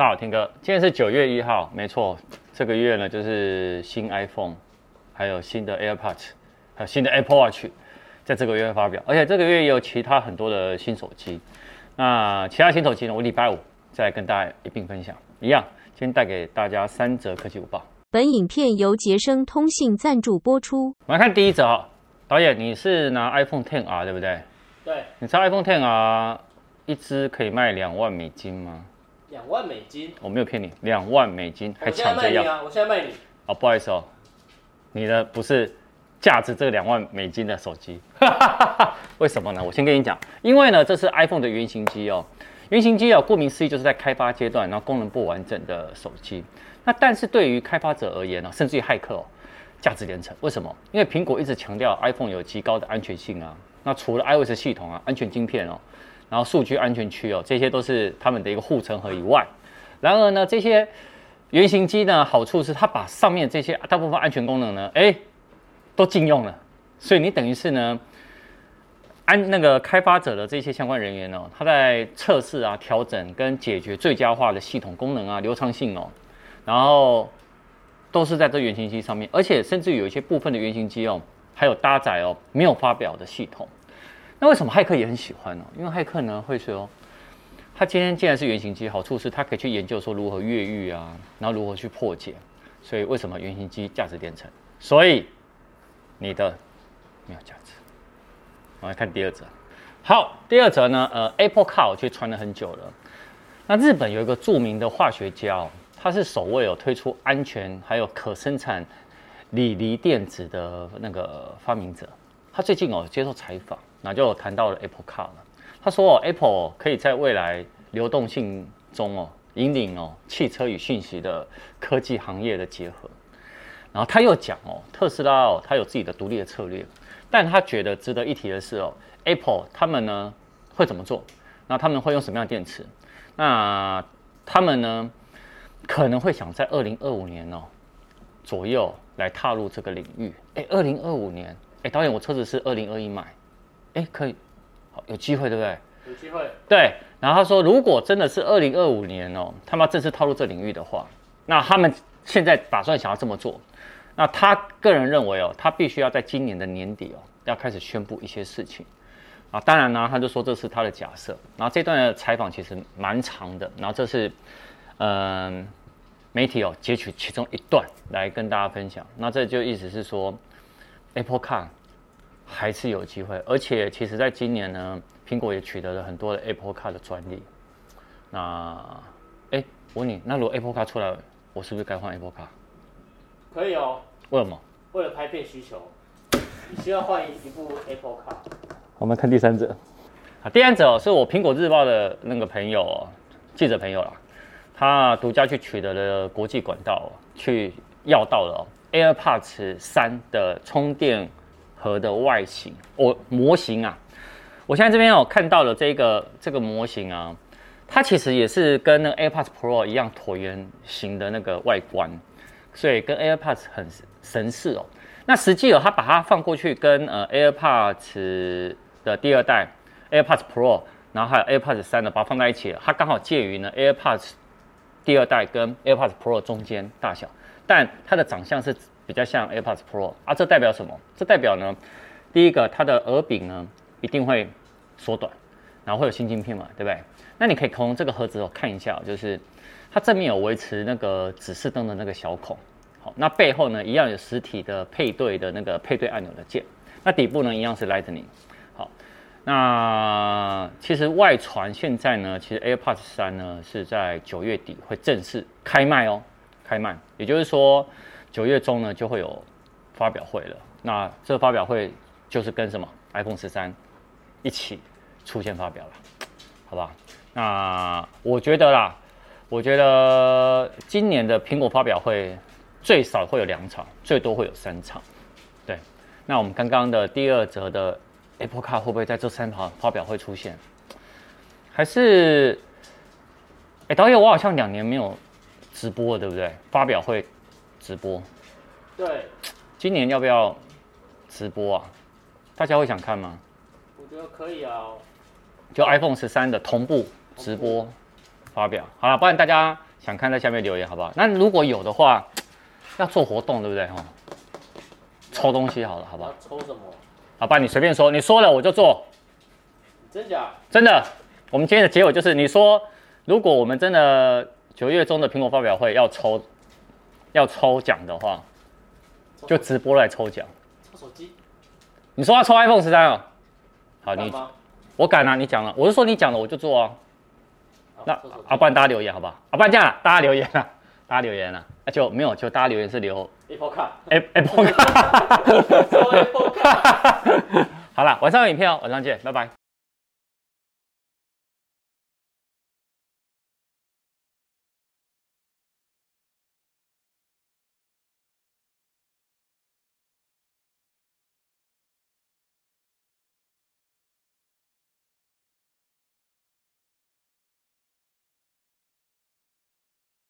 大家好，听哥，今天是九月一号，没错，这个月呢就是新 iPhone，还有新的 AirPods，还有新的 Apple Watch，在这个月会发表，而且这个月也有其他很多的新手机。那其他新手机呢，我礼拜五再跟大家一并分享。一样，今天带给大家三则科技午报。本影片由杰生通信赞助播出。我们来看第一则哈，导演，你是拿 iPhone XR 对不对？对。你知道 iPhone XR 一支可以卖两万美金吗？两万美金，我没有骗你，两万美金还抢着要啊！我现在卖你哦，不好意思哦，你的不是价值这个两万美金的手机，为什么呢？我先跟你讲，因为呢，这是 iPhone 的原型机哦，原型机哦，顾名思义就是在开发阶段，然后功能不完整的手机。那但是对于开发者而言呢，甚至于骇客哦，价值连城。为什么？因为苹果一直强调 iPhone 有极高的安全性啊，那除了 iOS 系统啊，安全晶片哦。然后数据安全区哦，这些都是他们的一个护城河以外。然而呢，这些原型机呢，好处是它把上面这些大部分安全功能呢，哎，都禁用了。所以你等于是呢，安那个开发者的这些相关人员哦，他在测试啊、调整跟解决最佳化的系统功能啊、流畅性哦，然后都是在这原型机上面，而且甚至有一些部分的原型机哦，还有搭载哦没有发表的系统。那为什么骇客也很喜欢呢？因为骇客呢会说，他今天既然是原型机，好处是他可以去研究说如何越狱啊，然后如何去破解。所以为什么原型机价值连城？所以你的没有价值。我们来看第二则。好，第二则呢，呃，Apple Car 其实传了很久了。那日本有一个著名的化学家哦，他是首位有推出安全还有可生产锂离电子的那个发明者。他最近哦接受采访。那就谈到了 Apple Car 了。他说哦，Apple 可以在未来流动性中哦，引领哦汽车与讯息的科技行业的结合。然后他又讲哦，特斯拉哦，它有自己的独立的策略，但他觉得值得一提的是哦，Apple 他们呢会怎么做？那他们会用什么样的电池？那他们呢可能会想在二零二五年哦左右来踏入这个领域。哎，二零二五年，哎，导演，我车子是二零二一买。哎，可以，好，有机会，对不对？有机会。对，然后他说，如果真的是二零二五年哦，他们正式踏入这领域的话，那他们现在打算想要这么做，那他个人认为哦，他必须要在今年的年底哦，要开始宣布一些事情啊。当然呢，他就说这是他的假设。然后这段的采访其实蛮长的，然后这是嗯、呃、媒体哦截取其中一段来跟大家分享。那这就意思是说，Apple Car。还是有机会，而且其实在今年呢，苹果也取得了很多的 Apple Car 的专利。那，哎，我问你，那如果 Apple Car 出来，我是不是该换 Apple Car？可以哦。为什么？为了拍片需求，你需要换一一部 Apple Car。我们看第三者。啊，第三者是我苹果日报的那个朋友哦，记者朋友啦，他独家去取得了国际管道，去要到了 AirPods 三的充电。盒的外形，我、模型啊，我现在这边有看到了这个这个模型啊，它其实也是跟那个 AirPods Pro 一样椭圆形的那个外观，所以跟 AirPods 很神似哦。那实际哦，它把它放过去跟呃 AirPods 的第二代 AirPods Pro，然后还有 AirPods 三的，把它放在一起，它刚好介于呢 AirPods 第二代跟 AirPods Pro 中间大小，但它的长相是。比较像 AirPods Pro 啊，这代表什么？这代表呢，第一个，它的耳柄呢一定会缩短，然后会有新晶片嘛，对不对？那你可以从这个盒子哦看一下，就是它正面有维持那个指示灯的那个小孔，好，那背后呢一样有实体的配对的那个配对按钮的键，那底部呢一样是 Lightning，好，那其实外传现在呢，其实 AirPods 三呢是在九月底会正式开卖哦，开卖，也就是说。九月中呢就会有发表会了，那这发表会就是跟什么 iPhone 十三一起出现发表了，好吧？那我觉得啦，我觉得今年的苹果发表会最少会有两场，最多会有三场。对，那我们刚刚的第二则的 Apple Car 会不会在这三场发表会出现？还是，哎，导演，我好像两年没有直播了，对不对？发表会。直播，对，今年要不要直播啊？大家会想看吗？我觉得可以啊，就 iPhone 十三的同步直播发表，好了，不然大家想看在下面留言好不好？那如果有的话，要做活动对不对哈？抽东西好了，好不好？抽什么？好吧，你随便说，你说了我就做。真假？真的。我们今天的结尾就是，你说如果我们真的九月中的苹果发表会要抽要抽奖的话，就直播来抽奖。抽手机？你说要抽 iPhone 十三哦？好，你我敢啊！你讲了，我是说你讲了我就做啊。那啊，不然大家留言好不好？啊，不然这样，大家留言啊，大家留言啊，那就没有，就大家留言是留 Apple Car。Apple Car。好了，晚上有影片哦，晚上见，拜拜。